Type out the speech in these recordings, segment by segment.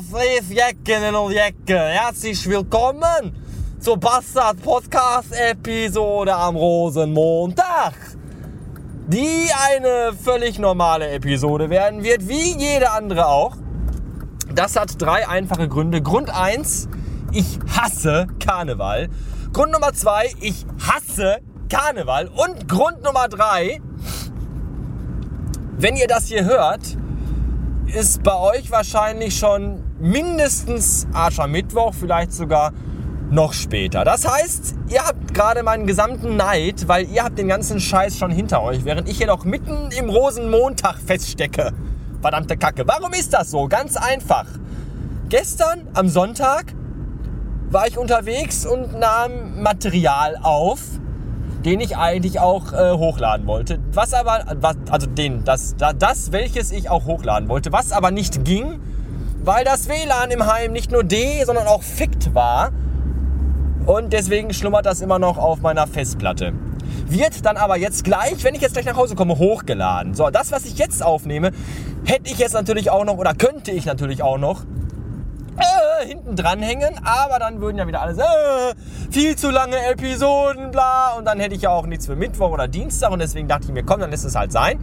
Hallo, Love, lief Jecken und Jecken. Herzlich willkommen zur Bastard Podcast Episode am Rosenmontag. Die eine völlig normale Episode werden wird, wie jede andere auch. Das hat drei einfache Gründe. Grund eins: ich hasse Karneval. Grund Nummer zwei: ich hasse Karneval. Und Grund Nummer drei: wenn ihr das hier hört, ist bei euch wahrscheinlich schon mindestens Aschermittwoch, vielleicht sogar noch später. Das heißt, ihr habt gerade meinen gesamten Neid, weil ihr habt den ganzen Scheiß schon hinter euch, während ich hier noch mitten im Rosenmontag feststecke. Verdammte Kacke. Warum ist das so? Ganz einfach. Gestern am Sonntag war ich unterwegs und nahm Material auf, den ich eigentlich auch äh, hochladen wollte. Was aber, was, also den, das, das, welches ich auch hochladen wollte, was aber nicht ging, weil das WLAN im Heim nicht nur D, sondern auch fickt war. Und deswegen schlummert das immer noch auf meiner Festplatte. Wird dann aber jetzt gleich, wenn ich jetzt gleich nach Hause komme, hochgeladen. So, das, was ich jetzt aufnehme, hätte ich jetzt natürlich auch noch oder könnte ich natürlich auch noch hinten dranhängen, aber dann würden ja wieder alles äh, viel zu lange Episoden, bla. Und dann hätte ich ja auch nichts für Mittwoch oder Dienstag. Und deswegen dachte ich mir, komm, dann lässt es halt sein.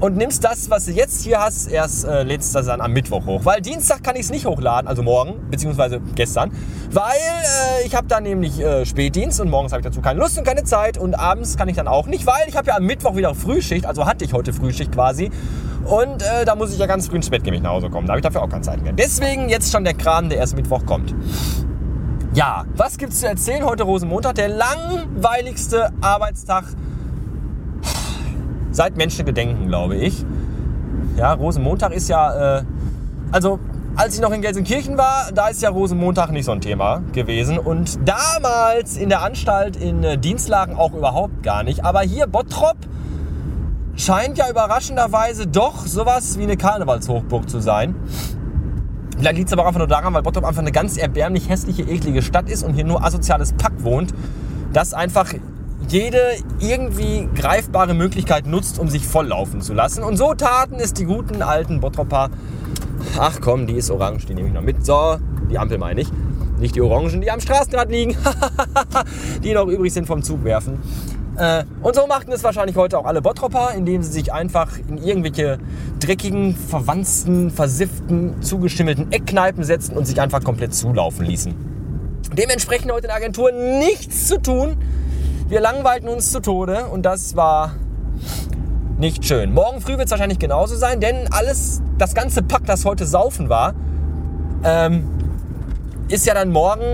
Und nimmst das, was du jetzt hier hast, erst äh, lädst dann am Mittwoch hoch. Weil Dienstag kann ich es nicht hochladen, also morgen, beziehungsweise gestern. Weil äh, ich habe dann nämlich äh, Spätdienst und morgens habe ich dazu keine Lust und keine Zeit. Und abends kann ich dann auch nicht, weil ich habe ja am Mittwoch wieder Frühschicht, also hatte ich heute Frühschicht quasi. Und äh, da muss ich ja ganz früh ins Bett nach Hause komme. Da habe ich dafür auch keine Zeit mehr. Deswegen jetzt schon der Kram, der erst Mittwoch kommt. Ja, was gibt's zu erzählen? Heute Rosenmontag, der langweiligste Arbeitstag seit Menschengedenken, glaube ich. Ja, Rosenmontag ist ja, äh, also als ich noch in Gelsenkirchen war, da ist ja Rosenmontag nicht so ein Thema gewesen. Und damals in der Anstalt in äh, Dienstlagen auch überhaupt gar nicht. Aber hier Bottrop scheint ja überraschenderweise doch sowas wie eine Karnevalshochburg zu sein. Vielleicht liegt es aber einfach nur daran, weil Bottrop einfach eine ganz erbärmlich hässliche, eklige Stadt ist und hier nur asoziales Pack wohnt, das einfach jede irgendwie greifbare Möglichkeit nutzt, um sich volllaufen zu lassen. Und so taten es die guten alten Bottropper. Ach komm, die ist orange, die nehme ich noch mit. So, die Ampel meine ich. Nicht die Orangen, die am Straßenrad liegen, die noch übrig sind vom Zug werfen. Äh, und so machten es wahrscheinlich heute auch alle Bottropper, indem sie sich einfach in irgendwelche dreckigen, verwanzten, versifften, zugeschimmelten Eckkneipen setzten und sich einfach komplett zulaufen ließen. Dementsprechend heute in der Agentur nichts zu tun. Wir langweilten uns zu Tode und das war nicht schön. Morgen früh wird es wahrscheinlich genauso sein, denn alles, das ganze Pack, das heute saufen war, ähm, ist ja dann morgen,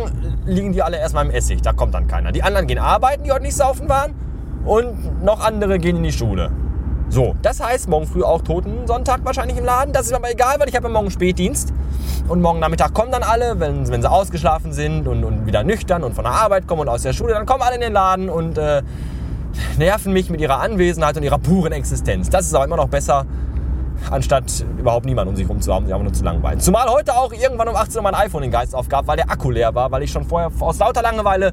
liegen die alle erstmal im Essig. Da kommt dann keiner. Die anderen gehen arbeiten, die heute nicht saufen waren und noch andere gehen in die Schule. So, das heißt morgen früh auch Totensonntag wahrscheinlich im Laden. Das ist mir aber egal, weil ich habe ja morgen Spätdienst. Und morgen Nachmittag kommen dann alle, wenn, wenn sie ausgeschlafen sind und, und wieder nüchtern und von der Arbeit kommen und aus der Schule, dann kommen alle in den Laden und äh, nerven mich mit ihrer Anwesenheit und ihrer puren Existenz. Das ist aber immer noch besser, anstatt überhaupt niemanden um sich herum zu haben, sich einfach nur zu langweilen. Zumal heute auch irgendwann um 18 Uhr mein iPhone den Geist aufgab, weil der Akku leer war, weil ich schon vorher aus lauter Langeweile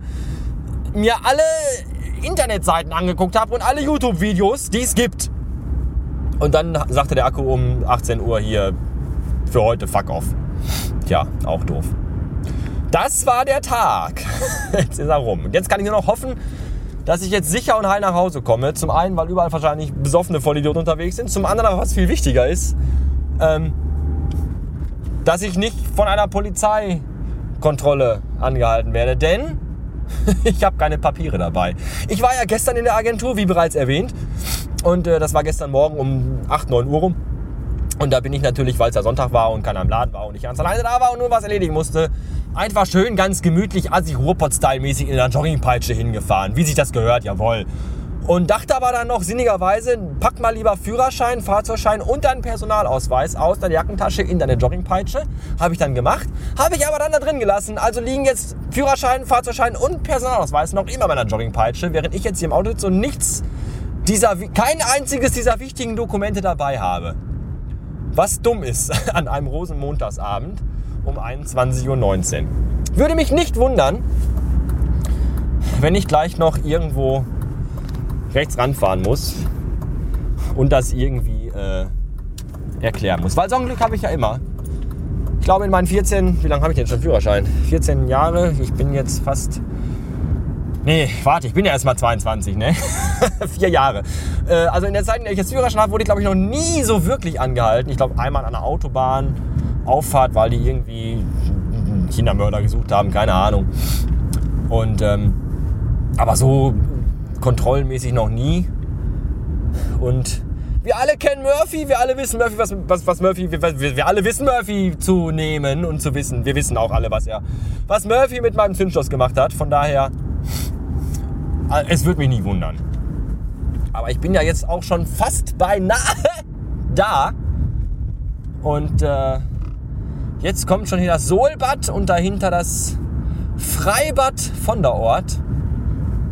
mir alle Internetseiten angeguckt habe und alle YouTube-Videos, die es gibt. Und dann sagte der Akku um 18 Uhr hier für heute fuck off. Tja, auch doof. Das war der Tag. Jetzt ist er rum. Jetzt kann ich nur noch hoffen, dass ich jetzt sicher und heil nach Hause komme. Zum einen, weil überall wahrscheinlich besoffene Vollidioten unterwegs sind. Zum anderen, was viel wichtiger ist, ähm, dass ich nicht von einer Polizeikontrolle angehalten werde. Denn ich habe keine Papiere dabei. Ich war ja gestern in der Agentur, wie bereits erwähnt. Und äh, das war gestern Morgen um 8, 9 Uhr rum. Und da bin ich natürlich, weil es ja Sonntag war und keiner im Laden war und ich ganz alleine da war und nur was erledigen musste, einfach schön ganz gemütlich, assi Ruhrpott-Style-mäßig in der Joggingpeitsche hingefahren. Wie sich das gehört, jawohl. Und dachte aber dann noch sinnigerweise, pack mal lieber Führerschein, Fahrzeugschein und deinen Personalausweis aus deiner Jackentasche in deine Joggingpeitsche. Habe ich dann gemacht. Habe ich aber dann da drin gelassen. Also liegen jetzt Führerschein, Fahrzeugschein und Personalausweis noch immer bei meiner Joggingpeitsche, während ich jetzt hier im Auto und nichts dieser, kein einziges dieser wichtigen Dokumente dabei habe. Was dumm ist an einem Rosenmontagsabend um 21.19 Uhr. Würde mich nicht wundern, wenn ich gleich noch irgendwo rechts ranfahren muss und das irgendwie äh, erklären muss. Weil so ein Glück habe ich ja immer. Ich glaube in meinen 14, wie lange habe ich denn schon Führerschein? 14 Jahre, ich bin jetzt fast Nee, warte, ich bin ja erst mal 22, ne? Vier Jahre. Äh, also in der Zeit, in der ich jetzt Führerschein habe, wurde ich, glaube ich, noch nie so wirklich angehalten. Ich glaube, einmal an einer Autobahn, Auffahrt, weil die irgendwie Kindermörder gesucht haben, keine Ahnung. Und, ähm, aber so kontrollmäßig noch nie. Und wir alle kennen Murphy, wir alle wissen Murphy, was, was, was Murphy, wir, wir, wir, alle wissen Murphy zu nehmen und zu wissen. Wir wissen auch alle, was er, was Murphy mit meinem Zündschloss gemacht hat. Von daher äh, es würde mich nicht wundern. Aber ich bin ja jetzt auch schon fast beinahe da. Und äh, jetzt kommt schon hier das Sohlbad und dahinter das Freibad von der Ort.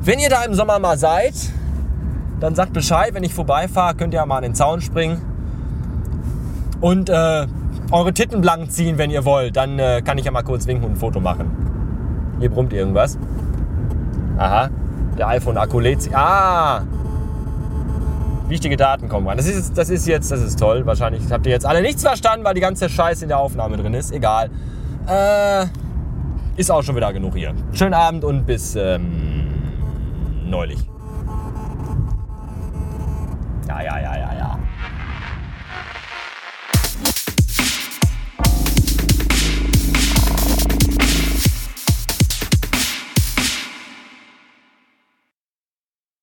Wenn ihr da im Sommer mal seid, dann sagt Bescheid, wenn ich vorbeifahre, könnt ihr mal an den Zaun springen und äh, eure Titten blank ziehen, wenn ihr wollt. Dann äh, kann ich ja mal kurz winken und ein Foto machen. Hier brummt irgendwas. Aha. Der iPhone-Akku lädt sich. Ah! Wichtige Daten kommen rein. Das ist, das ist jetzt, das ist toll. Wahrscheinlich habt ihr jetzt alle nichts verstanden, weil die ganze Scheiße in der Aufnahme drin ist. Egal. Äh, ist auch schon wieder genug hier. Schönen Abend und bis ähm, neulich. Ja, ja, ja, ja, ja.